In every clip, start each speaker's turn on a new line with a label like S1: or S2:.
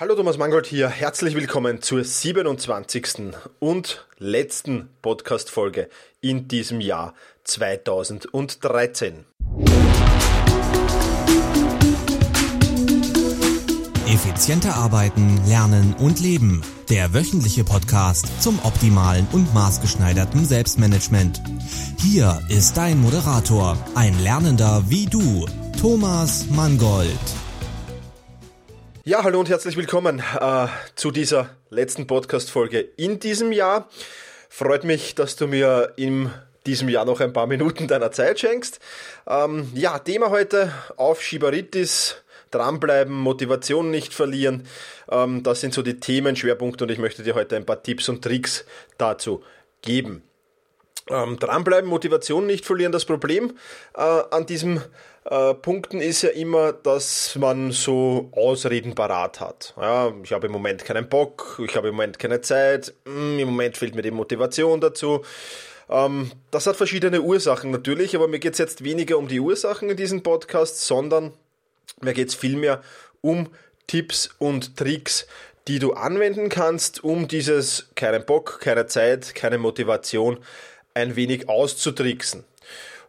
S1: Hallo Thomas Mangold hier, herzlich willkommen zur 27. und letzten Podcast-Folge in diesem Jahr 2013.
S2: Effizienter arbeiten, lernen und leben. Der wöchentliche Podcast zum optimalen und maßgeschneiderten Selbstmanagement. Hier ist dein Moderator, ein Lernender wie du, Thomas Mangold.
S1: Ja, hallo und herzlich willkommen äh, zu dieser letzten Podcast-Folge in diesem Jahr. Freut mich, dass du mir in diesem Jahr noch ein paar Minuten deiner Zeit schenkst. Ähm, ja, Thema heute Aufschieberitis, dranbleiben, Motivation nicht verlieren. Ähm, das sind so die Themenschwerpunkte und ich möchte dir heute ein paar Tipps und Tricks dazu geben. Ähm, dranbleiben, Motivation nicht verlieren. Das Problem äh, an diesem äh, Punkten ist ja immer, dass man so Ausreden parat hat. Ja, ich habe im Moment keinen Bock, ich habe im Moment keine Zeit, hm, im Moment fehlt mir die Motivation dazu. Ähm, das hat verschiedene Ursachen natürlich, aber mir geht es jetzt weniger um die Ursachen in diesem Podcast, sondern mir geht es vielmehr um Tipps und Tricks, die du anwenden kannst, um dieses keinen Bock, keine Zeit, keine Motivation ein wenig auszutricksen.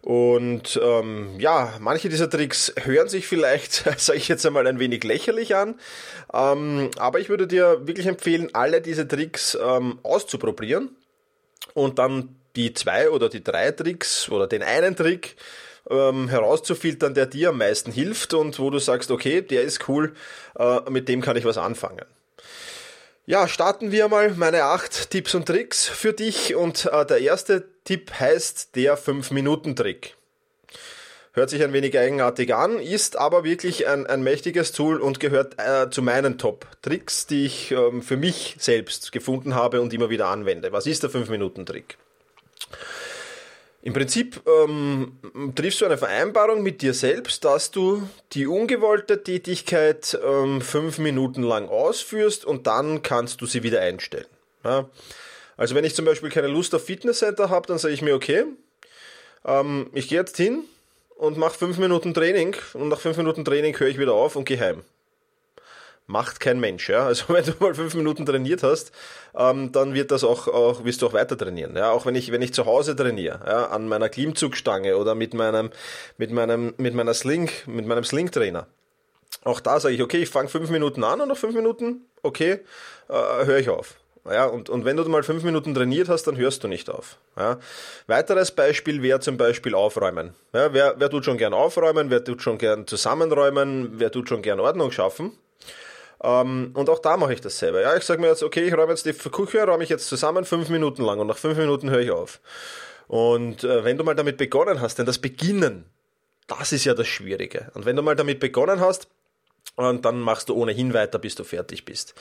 S1: Und ähm, ja, manche dieser Tricks hören sich vielleicht, sage ich jetzt einmal, ein wenig lächerlich an. Ähm, aber ich würde dir wirklich empfehlen, alle diese Tricks ähm, auszuprobieren und dann die zwei oder die drei Tricks oder den einen Trick ähm, herauszufiltern, der dir am meisten hilft und wo du sagst, okay, der ist cool, äh, mit dem kann ich was anfangen. Ja, starten wir mal meine acht Tipps und Tricks für dich und äh, der erste Tipp heißt der 5-Minuten-Trick. Hört sich ein wenig eigenartig an, ist aber wirklich ein, ein mächtiges Tool und gehört äh, zu meinen Top-Tricks, die ich ähm, für mich selbst gefunden habe und immer wieder anwende. Was ist der 5-Minuten-Trick? Im Prinzip ähm, triffst du eine Vereinbarung mit dir selbst, dass du die ungewollte Tätigkeit ähm, fünf Minuten lang ausführst und dann kannst du sie wieder einstellen. Ja? Also wenn ich zum Beispiel keine Lust auf Fitnesscenter habe, dann sage ich mir, okay, ähm, ich gehe jetzt hin und mache fünf Minuten Training und nach fünf Minuten Training höre ich wieder auf und gehe heim macht kein Mensch. Ja? Also wenn du mal fünf Minuten trainiert hast, ähm, dann wird das auch, auch, wirst du auch weiter trainieren. Ja? Auch wenn ich, wenn ich zu Hause trainiere, ja? an meiner Klimmzugstange oder mit meinem, mit meinem, mit meiner Sling, mit meinem Sling-Trainer. Auch da sage ich, okay, ich fange fünf Minuten an und nach fünf Minuten, okay, äh, höre ich auf. Ja, und, und wenn du mal fünf Minuten trainiert hast, dann hörst du nicht auf. Ja. Weiteres Beispiel wäre zum Beispiel Aufräumen. Ja, wer, wer tut schon gern aufräumen, wer tut schon gern zusammenräumen, wer tut schon gern Ordnung schaffen? Ähm, und auch da mache ich das selber. Ja, ich sage mir jetzt, okay, ich räume jetzt die Küche, räume ich jetzt zusammen fünf Minuten lang und nach fünf Minuten höre ich auf. Und äh, wenn du mal damit begonnen hast, denn das Beginnen, das ist ja das Schwierige. Und wenn du mal damit begonnen hast, und dann machst du ohnehin weiter, bis du fertig bist.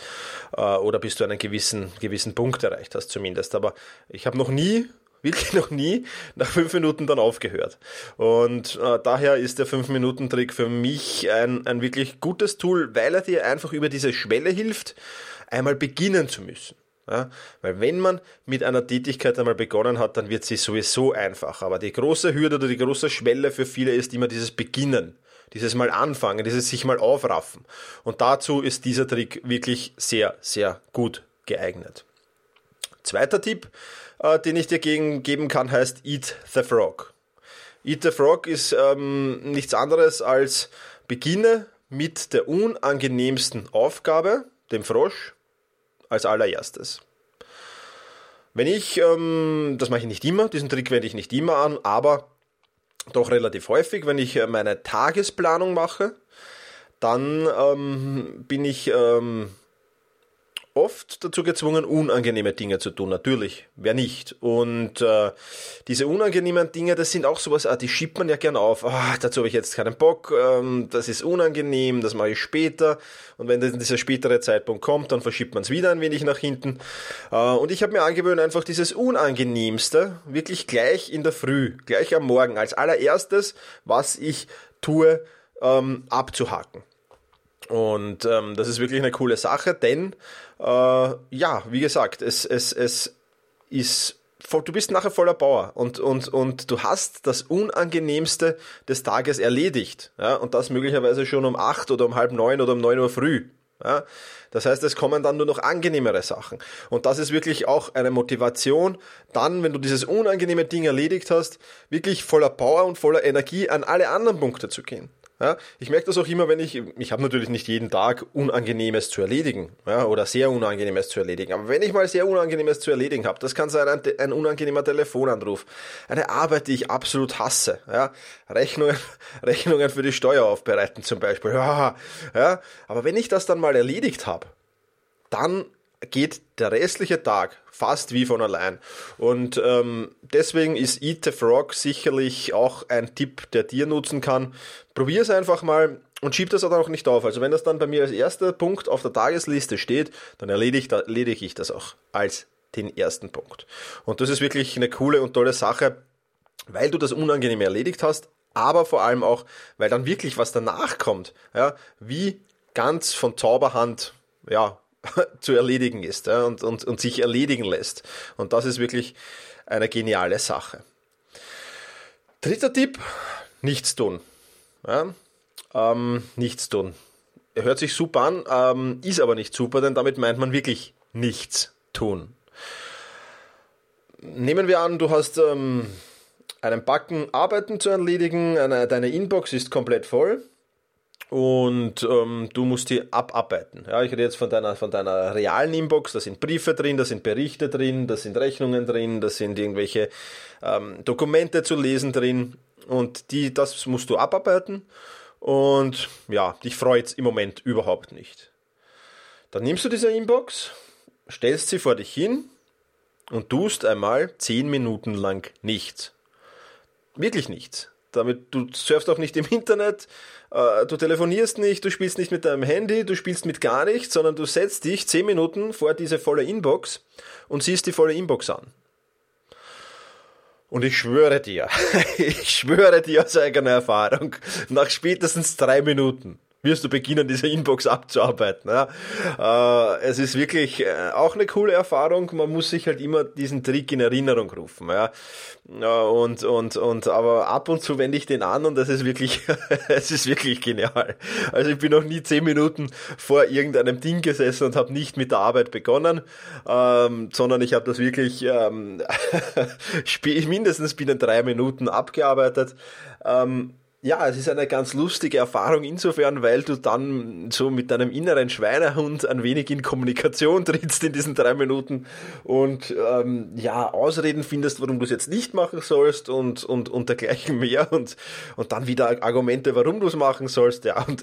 S1: Äh, oder bis du einen gewissen, gewissen Punkt erreicht hast zumindest. Aber ich habe noch nie wirklich noch nie nach fünf Minuten dann aufgehört. Und äh, daher ist der fünf Minuten Trick für mich ein, ein wirklich gutes Tool, weil er dir einfach über diese Schwelle hilft, einmal beginnen zu müssen. Ja, weil wenn man mit einer Tätigkeit einmal begonnen hat, dann wird sie sowieso einfach. Aber die große Hürde oder die große Schwelle für viele ist immer dieses Beginnen, dieses Mal anfangen, dieses sich mal aufraffen. Und dazu ist dieser Trick wirklich sehr, sehr gut geeignet. Zweiter Tipp, äh, den ich dir geben kann, heißt Eat the Frog. Eat the Frog ist ähm, nichts anderes als beginne mit der unangenehmsten Aufgabe, dem Frosch, als allererstes. Wenn ich, ähm, das mache ich nicht immer, diesen Trick wende ich nicht immer an, aber doch relativ häufig, wenn ich äh, meine Tagesplanung mache, dann ähm, bin ich ähm, oft dazu gezwungen, unangenehme Dinge zu tun. Natürlich, wer nicht? Und äh, diese unangenehmen Dinge, das sind auch sowas, ah, die schiebt man ja gern auf. Ah, dazu habe ich jetzt keinen Bock, ähm, das ist unangenehm, das mache ich später. Und wenn dann dieser spätere Zeitpunkt kommt, dann verschiebt man es wieder ein wenig nach hinten. Äh, und ich habe mir angewöhnt, einfach dieses Unangenehmste wirklich gleich in der Früh, gleich am Morgen, als allererstes, was ich tue, ähm, abzuhaken. Und ähm, das ist wirklich eine coole Sache, denn äh, ja, wie gesagt, es, es, es ist du bist nachher voller Power und, und, und du hast das Unangenehmste des Tages erledigt. Ja, und das möglicherweise schon um acht oder um halb neun oder um neun Uhr früh. Ja? Das heißt, es kommen dann nur noch angenehmere Sachen. Und das ist wirklich auch eine Motivation, dann, wenn du dieses unangenehme Ding erledigt hast, wirklich voller Power und voller Energie an alle anderen Punkte zu gehen. Ja, ich merke das auch immer, wenn ich, ich habe natürlich nicht jeden Tag Unangenehmes zu erledigen ja, oder sehr Unangenehmes zu erledigen, aber wenn ich mal sehr Unangenehmes zu erledigen habe, das kann sein ein, ein, unangenehmer Telefonanruf, eine Arbeit, die ich absolut hasse, ja, Rechnungen, Rechnungen für die Steuer aufbereiten zum Beispiel, ja, ja, aber wenn ich das dann mal erledigt habe, dann geht der restliche Tag fast wie von allein. Und ähm, deswegen ist Eat the Frog sicherlich auch ein Tipp, der dir nutzen kann. Probier es einfach mal und schieb das auch nicht auf. Also wenn das dann bei mir als erster Punkt auf der Tagesliste steht, dann erledige, erledige ich das auch als den ersten Punkt. Und das ist wirklich eine coole und tolle Sache, weil du das unangenehm erledigt hast, aber vor allem auch, weil dann wirklich was danach kommt, ja, wie ganz von Zauberhand, ja, zu erledigen ist ja, und, und, und sich erledigen lässt. Und das ist wirklich eine geniale Sache. Dritter Tipp, nichts tun. Ja, ähm, nichts tun. Hört sich super an, ähm, ist aber nicht super, denn damit meint man wirklich nichts tun. Nehmen wir an, du hast ähm, einen Backen Arbeiten zu erledigen, eine, deine Inbox ist komplett voll und ähm, du musst die abarbeiten. Ja, ich rede jetzt von deiner, von deiner realen Inbox, da sind Briefe drin, da sind Berichte drin, da sind Rechnungen drin, da sind irgendwelche ähm, Dokumente zu lesen drin und die, das musst du abarbeiten und ja, dich freut im Moment überhaupt nicht. Dann nimmst du diese Inbox, stellst sie vor dich hin und tust einmal zehn Minuten lang nichts. Wirklich nichts. Damit du surfst auch nicht im Internet, äh, du telefonierst nicht, du spielst nicht mit deinem Handy, du spielst mit gar nichts, sondern du setzt dich zehn Minuten vor diese volle Inbox und siehst die volle Inbox an. Und ich schwöre dir, ich schwöre dir aus eigener Erfahrung, nach spätestens drei Minuten wirst du beginnen, diese Inbox abzuarbeiten. Ja. Äh, es ist wirklich äh, auch eine coole Erfahrung. Man muss sich halt immer diesen Trick in Erinnerung rufen. Ja. Und, und, und, aber ab und zu wende ich den an und das ist wirklich, es ist wirklich genial. Also ich bin noch nie zehn Minuten vor irgendeinem Ding gesessen und habe nicht mit der Arbeit begonnen, ähm, sondern ich habe das wirklich ähm, mindestens binnen drei Minuten abgearbeitet. Ähm, ja, es ist eine ganz lustige Erfahrung insofern, weil du dann so mit deinem inneren Schweinehund ein wenig in Kommunikation trittst in diesen drei Minuten und ähm, ja, Ausreden findest, warum du es jetzt nicht machen sollst und, und, und dergleichen mehr und, und dann wieder Argumente, warum du es machen sollst, ja, und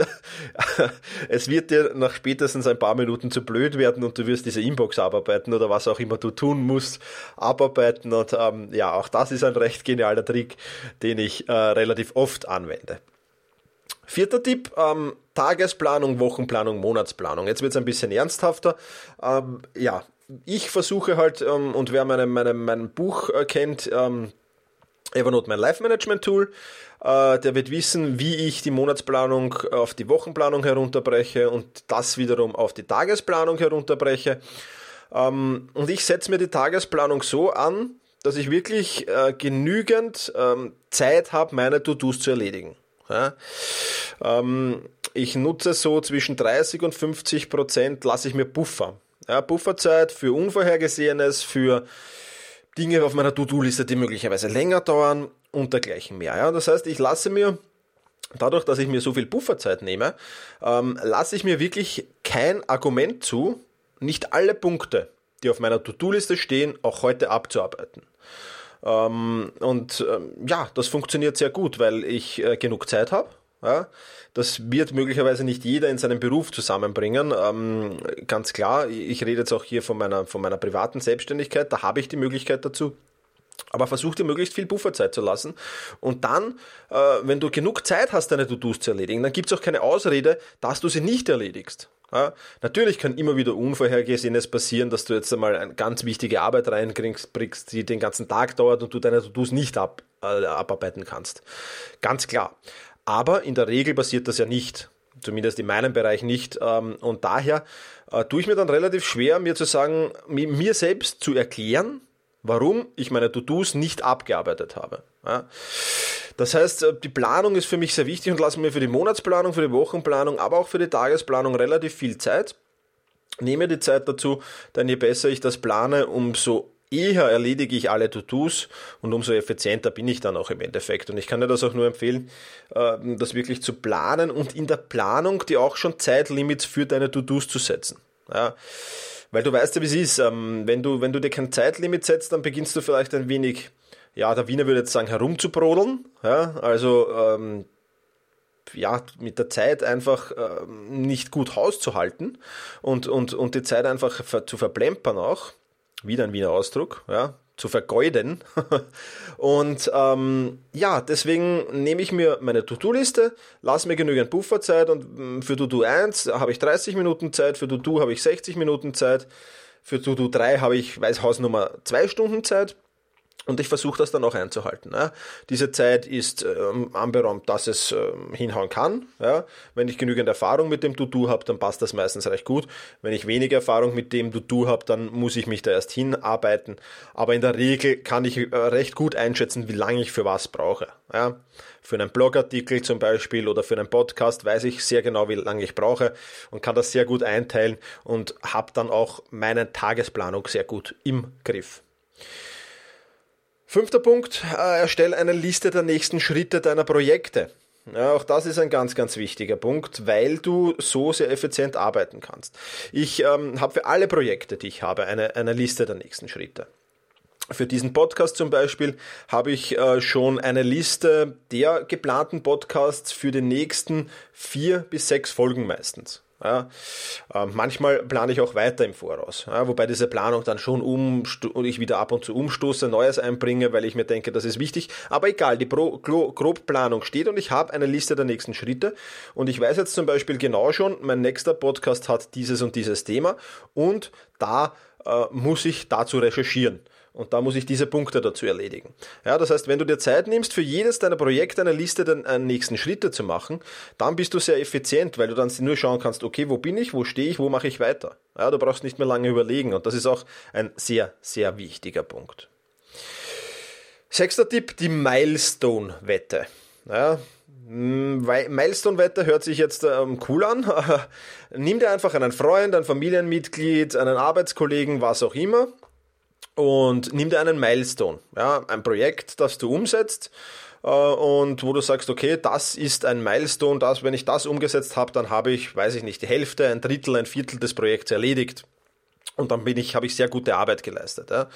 S1: es wird dir nach spätestens ein paar Minuten zu blöd werden und du wirst diese Inbox abarbeiten oder was auch immer du tun musst, abarbeiten und ähm, ja, auch das ist ein recht genialer Trick, den ich äh, relativ oft anwende anwende. Vierter Tipp, ähm, Tagesplanung, Wochenplanung, Monatsplanung. Jetzt wird es ein bisschen ernsthafter. Ähm, ja, ich versuche halt, ähm, und wer meine, meine, mein Buch äh, kennt, ähm, Evernote mein Life Management Tool, äh, der wird wissen, wie ich die Monatsplanung auf die Wochenplanung herunterbreche und das wiederum auf die Tagesplanung herunterbreche. Ähm, und ich setze mir die Tagesplanung so an, dass ich wirklich äh, genügend ähm, Zeit habe, meine To-Dos zu erledigen. Ja? Ähm, ich nutze so zwischen 30 und 50 Prozent, lasse ich mir Buffer. Ja, Bufferzeit für Unvorhergesehenes, für Dinge auf meiner To-Do-Liste, die möglicherweise länger dauern und dergleichen mehr. Ja? Das heißt, ich lasse mir dadurch, dass ich mir so viel Bufferzeit nehme, ähm, lasse ich mir wirklich kein Argument zu, nicht alle Punkte, die auf meiner To-Do-Liste stehen, auch heute abzuarbeiten. Ähm, und ähm, ja, das funktioniert sehr gut, weil ich äh, genug Zeit habe. Ja, das wird möglicherweise nicht jeder in seinem Beruf zusammenbringen. Ähm, ganz klar, ich rede jetzt auch hier von meiner, von meiner privaten Selbstständigkeit, da habe ich die Möglichkeit dazu. Aber versuch dir möglichst viel Pufferzeit zu lassen. Und dann, äh, wenn du genug Zeit hast, deine To-Dos zu erledigen, dann gibt es auch keine Ausrede, dass du sie nicht erledigst. Ja, natürlich kann immer wieder Unvorhergesehenes passieren, dass du jetzt einmal eine ganz wichtige Arbeit reinkriegst, die den ganzen Tag dauert und du deine To-Dos nicht ab, äh, abarbeiten kannst. Ganz klar. Aber in der Regel passiert das ja nicht. Zumindest in meinem Bereich nicht. Ähm, und daher äh, tue ich mir dann relativ schwer, mir zu sagen, mir selbst zu erklären, warum ich meine To-Dos nicht abgearbeitet habe. Das heißt, äh, die Planung ist für mich sehr wichtig und lasse mir für die Monatsplanung, für die Wochenplanung, aber auch für die Tagesplanung relativ viel Zeit. Nehme die Zeit dazu, denn je besser ich das plane, umso eher erledige ich alle To-Dos und umso effizienter bin ich dann auch im Endeffekt. Und ich kann dir das auch nur empfehlen, ähm, das wirklich zu planen und in der Planung dir auch schon Zeitlimits für deine To-Dos zu setzen. Ja. Weil du weißt ja, wie es ist. Ähm, wenn du, wenn du dir kein Zeitlimit setzt, dann beginnst du vielleicht ein wenig, ja, der Wiener würde jetzt sagen, herumzubrodeln. Ja, also, ähm, ja, mit der Zeit einfach ähm, nicht gut Haus zu halten und, und, und die Zeit einfach zu verplempern auch wieder ein Wiener Ausdruck, ja, zu vergeuden. und ähm, ja, deswegen nehme ich mir meine To-Do-Liste, lasse mir genügend Pufferzeit und mm, für To-Do 1 habe ich 30 Minuten Zeit, für To-Do habe ich 60 Minuten Zeit, für To-Do 3 habe ich, weiß Hausnummer, 2 Stunden Zeit und ich versuche das dann auch einzuhalten. Ja. Diese Zeit ist ähm, anberaumt, dass es ähm, hinhauen kann. Ja. Wenn ich genügend Erfahrung mit dem To-Do habe, dann passt das meistens recht gut. Wenn ich wenig Erfahrung mit dem To-Do habe, dann muss ich mich da erst hinarbeiten. Aber in der Regel kann ich äh, recht gut einschätzen, wie lange ich für was brauche. Ja. Für einen Blogartikel zum Beispiel oder für einen Podcast weiß ich sehr genau, wie lange ich brauche und kann das sehr gut einteilen und habe dann auch meine Tagesplanung sehr gut im Griff. Fünfter Punkt, äh, erstelle eine Liste der nächsten Schritte deiner Projekte. Ja, auch das ist ein ganz, ganz wichtiger Punkt, weil du so sehr effizient arbeiten kannst. Ich ähm, habe für alle Projekte, die ich habe, eine, eine Liste der nächsten Schritte. Für diesen Podcast zum Beispiel habe ich äh, schon eine Liste der geplanten Podcasts für die nächsten vier bis sechs Folgen meistens. Ja, äh, manchmal plane ich auch weiter im Voraus, ja, wobei diese Planung dann schon um ich wieder ab und zu umstoße, Neues einbringe, weil ich mir denke, das ist wichtig. Aber egal, die Pro Grobplanung steht und ich habe eine Liste der nächsten Schritte und ich weiß jetzt zum Beispiel genau schon, mein nächster Podcast hat dieses und dieses Thema und da äh, muss ich dazu recherchieren. Und da muss ich diese Punkte dazu erledigen. Ja, das heißt, wenn du dir Zeit nimmst, für jedes deiner Projekte eine Liste der nächsten Schritte zu machen, dann bist du sehr effizient, weil du dann nur schauen kannst, okay, wo bin ich, wo stehe ich, wo mache ich weiter. Ja, du brauchst nicht mehr lange überlegen und das ist auch ein sehr, sehr wichtiger Punkt. Sechster Tipp, die Milestone-Wette. Ja, Milestone-Wette hört sich jetzt ähm, cool an. Nimm dir einfach einen Freund, ein Familienmitglied, einen Arbeitskollegen, was auch immer und nimm dir einen Milestone, ja, ein Projekt, das du umsetzt äh, und wo du sagst, okay, das ist ein Milestone, das, wenn ich das umgesetzt habe, dann habe ich, weiß ich nicht, die Hälfte, ein Drittel, ein Viertel des Projekts erledigt. Und dann bin ich, habe ich sehr gute Arbeit geleistet. Ja.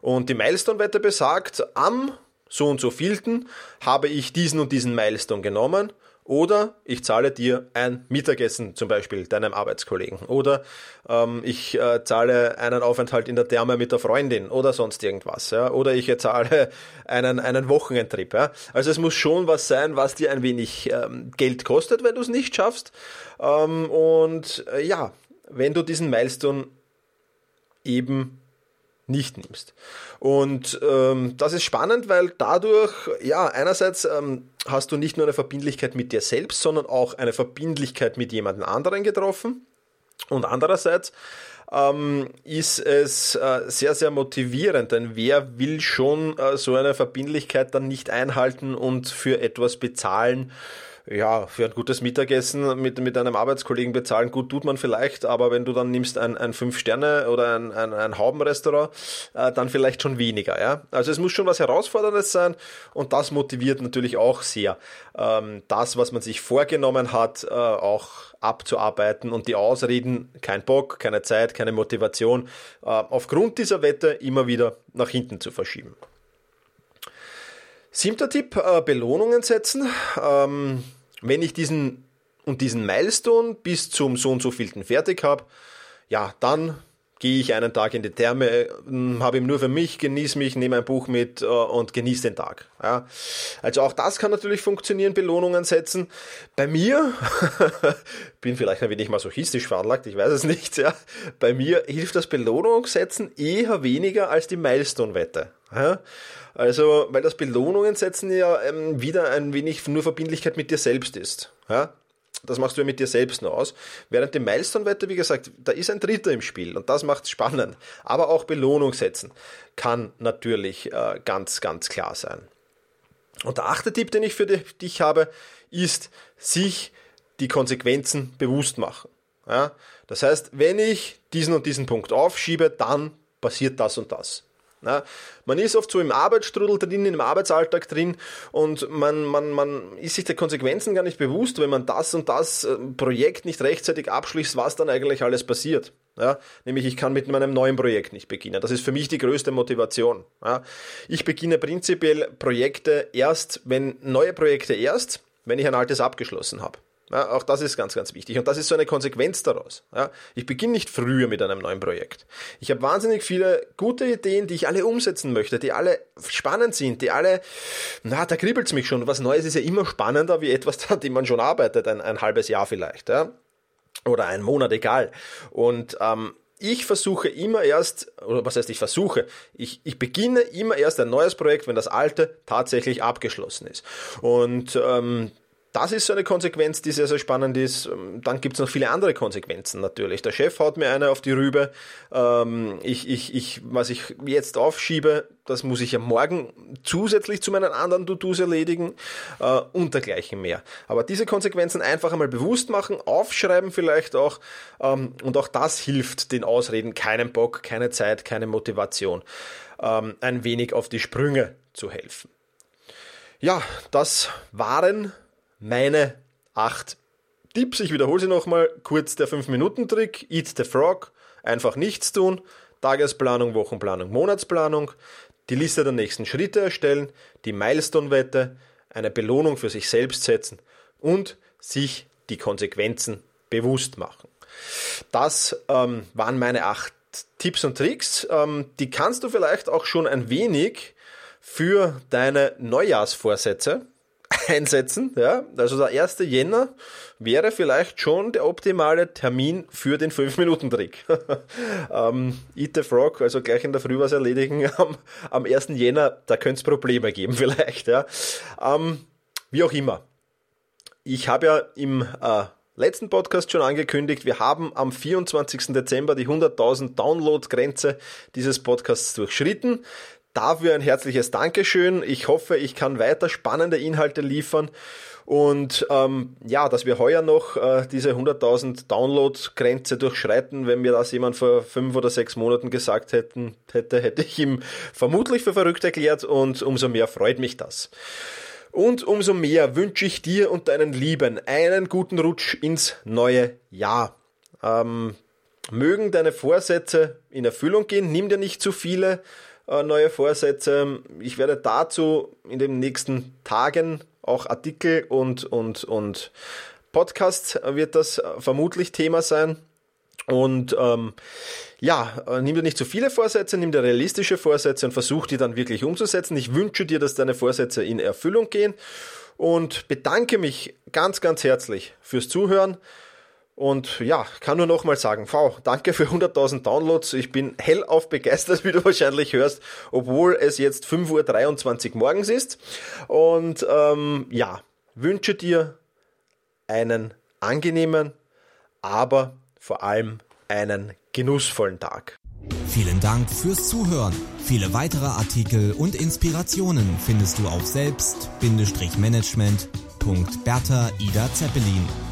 S1: Und die Milestone-Wette besagt, am so und so vielten habe ich diesen und diesen Milestone genommen oder ich zahle dir ein Mittagessen zum Beispiel deinem Arbeitskollegen. Oder ähm, ich äh, zahle einen Aufenthalt in der Therme mit der Freundin oder sonst irgendwas. Ja? Oder ich zahle einen, einen Wochenendtrip. Ja? Also es muss schon was sein, was dir ein wenig ähm, Geld kostet, wenn du es nicht schaffst. Ähm, und äh, ja, wenn du diesen Milestone eben nicht nimmst. Und ähm, das ist spannend, weil dadurch, ja, einerseits ähm, hast du nicht nur eine Verbindlichkeit mit dir selbst, sondern auch eine Verbindlichkeit mit jemand anderen getroffen. Und andererseits ähm, ist es äh, sehr, sehr motivierend, denn wer will schon äh, so eine Verbindlichkeit dann nicht einhalten und für etwas bezahlen, ja, für ein gutes Mittagessen mit, mit einem Arbeitskollegen bezahlen, gut tut man vielleicht, aber wenn du dann nimmst ein, ein Fünf-Sterne- oder ein, ein, ein Haubenrestaurant, äh, dann vielleicht schon weniger. Ja? Also es muss schon was Herausforderndes sein und das motiviert natürlich auch sehr, ähm, das, was man sich vorgenommen hat, äh, auch abzuarbeiten und die Ausreden, kein Bock, keine Zeit, keine Motivation, äh, aufgrund dieser Wette immer wieder nach hinten zu verschieben. Siebter Tipp, äh, Belohnungen setzen. Ähm, wenn ich diesen und diesen Milestone bis zum so und so vielten fertig habe, ja, dann gehe ich einen Tag in die Therme, äh, habe ihn nur für mich, genieße mich, nehme ein Buch mit äh, und genieße den Tag. Ja. Also auch das kann natürlich funktionieren, Belohnungen setzen. Bei mir, bin vielleicht ein wenig masochistisch veranlagt, ich weiß es nicht, ja. Bei mir hilft das Belohnung setzen eher weniger als die Milestone-Wette. Ja. Also, weil das Belohnungen setzen ja ähm, wieder ein wenig nur Verbindlichkeit mit dir selbst ist. Ja? Das machst du ja mit dir selbst nur aus. Während die Milestone-Wette, wie gesagt, da ist ein Dritter im Spiel und das macht es spannend. Aber auch Belohnung setzen kann natürlich äh, ganz, ganz klar sein. Und der achte Tipp, den ich für dich habe, ist, sich die Konsequenzen bewusst machen. Ja? Das heißt, wenn ich diesen und diesen Punkt aufschiebe, dann passiert das und das. Ja, man ist oft so im Arbeitsstrudel drin, im Arbeitsalltag drin und man, man, man ist sich der Konsequenzen gar nicht bewusst, wenn man das und das äh, Projekt nicht rechtzeitig abschließt, was dann eigentlich alles passiert. Ja, nämlich ich kann mit meinem neuen Projekt nicht beginnen. Das ist für mich die größte Motivation. Ja, ich beginne prinzipiell Projekte erst, wenn neue Projekte erst, wenn ich ein altes abgeschlossen habe. Ja, auch das ist ganz, ganz wichtig. Und das ist so eine Konsequenz daraus. Ja, ich beginne nicht früher mit einem neuen Projekt. Ich habe wahnsinnig viele gute Ideen, die ich alle umsetzen möchte, die alle spannend sind, die alle, na, da kribbelt's mich schon. Was Neues ist ja immer spannender wie etwas, an dem man schon arbeitet, ein, ein halbes Jahr vielleicht. Ja? Oder ein Monat, egal. Und ähm, ich versuche immer erst, oder was heißt ich versuche, ich, ich beginne immer erst ein neues Projekt, wenn das alte tatsächlich abgeschlossen ist. Und ähm, das ist so eine Konsequenz, die sehr, sehr spannend ist. Ähm, dann gibt es noch viele andere Konsequenzen natürlich. Der Chef haut mir eine auf die Rübe. Ähm, ich, ich, ich, was ich jetzt aufschiebe, das muss ich ja morgen zusätzlich zu meinen anderen To-Dos erledigen äh, und dergleichen mehr. Aber diese Konsequenzen einfach einmal bewusst machen, aufschreiben vielleicht auch ähm, und auch das hilft den Ausreden, keinen Bock, keine Zeit, keine Motivation, ein wenig auf die Sprünge zu helfen. Ja, das waren meine acht Tipps. Ich wiederhole sie nochmal. Kurz der 5-Minuten-Trick. Eat the Frog. Einfach nichts tun. Tagesplanung, Wochenplanung, Monatsplanung. Die Liste der nächsten Schritte erstellen. Die Milestone-Wette. Eine Belohnung für sich selbst setzen. Und sich die Konsequenzen bewusst machen. Das ähm, waren meine acht Tipps und Tricks. Ähm, die kannst du vielleicht auch schon ein wenig für deine Neujahrsvorsätze einsetzen. Ja? Also der 1. Jänner wäre vielleicht schon der optimale Termin für den 5-Minuten-Trick. ähm, Eat the Frog, also gleich in der Früh was erledigen am, am 1. Jänner, da könnte es Probleme geben vielleicht. Ja? Ähm, wie auch immer. Ich habe ja im äh, letzten Podcast schon angekündigt, wir haben am 24. Dezember die 100.000 Download-Grenze dieses Podcasts durchschritten. Dafür ein herzliches Dankeschön. Ich hoffe, ich kann weiter spannende Inhalte liefern. Und ähm, ja, dass wir heuer noch äh, diese 100.000 Download-Grenze durchschreiten, wenn mir das jemand vor fünf oder sechs Monaten gesagt hätten, hätte, hätte ich ihm vermutlich für verrückt erklärt und umso mehr freut mich das. Und umso mehr wünsche ich dir und deinen Lieben einen guten Rutsch ins neue Jahr. Ähm, mögen deine Vorsätze in Erfüllung gehen, nimm dir nicht zu viele neue Vorsätze. Ich werde dazu in den nächsten Tagen auch Artikel und, und, und Podcast wird das vermutlich Thema sein. Und ähm, ja, äh, nimm dir nicht zu viele Vorsätze, nimm dir realistische Vorsätze und versuch die dann wirklich umzusetzen. Ich wünsche dir, dass deine Vorsätze in Erfüllung gehen und bedanke mich ganz, ganz herzlich fürs Zuhören. Und ja, kann nur nochmal sagen, V, danke für 100.000 Downloads. Ich bin hellauf begeistert, wie du wahrscheinlich hörst, obwohl es jetzt 5.23 Uhr morgens ist. Und ähm, ja, wünsche dir einen angenehmen, aber vor allem einen genussvollen Tag.
S2: Vielen Dank fürs Zuhören. Viele weitere Artikel und Inspirationen findest du auf selbst-management.bertha Ida Zeppelin.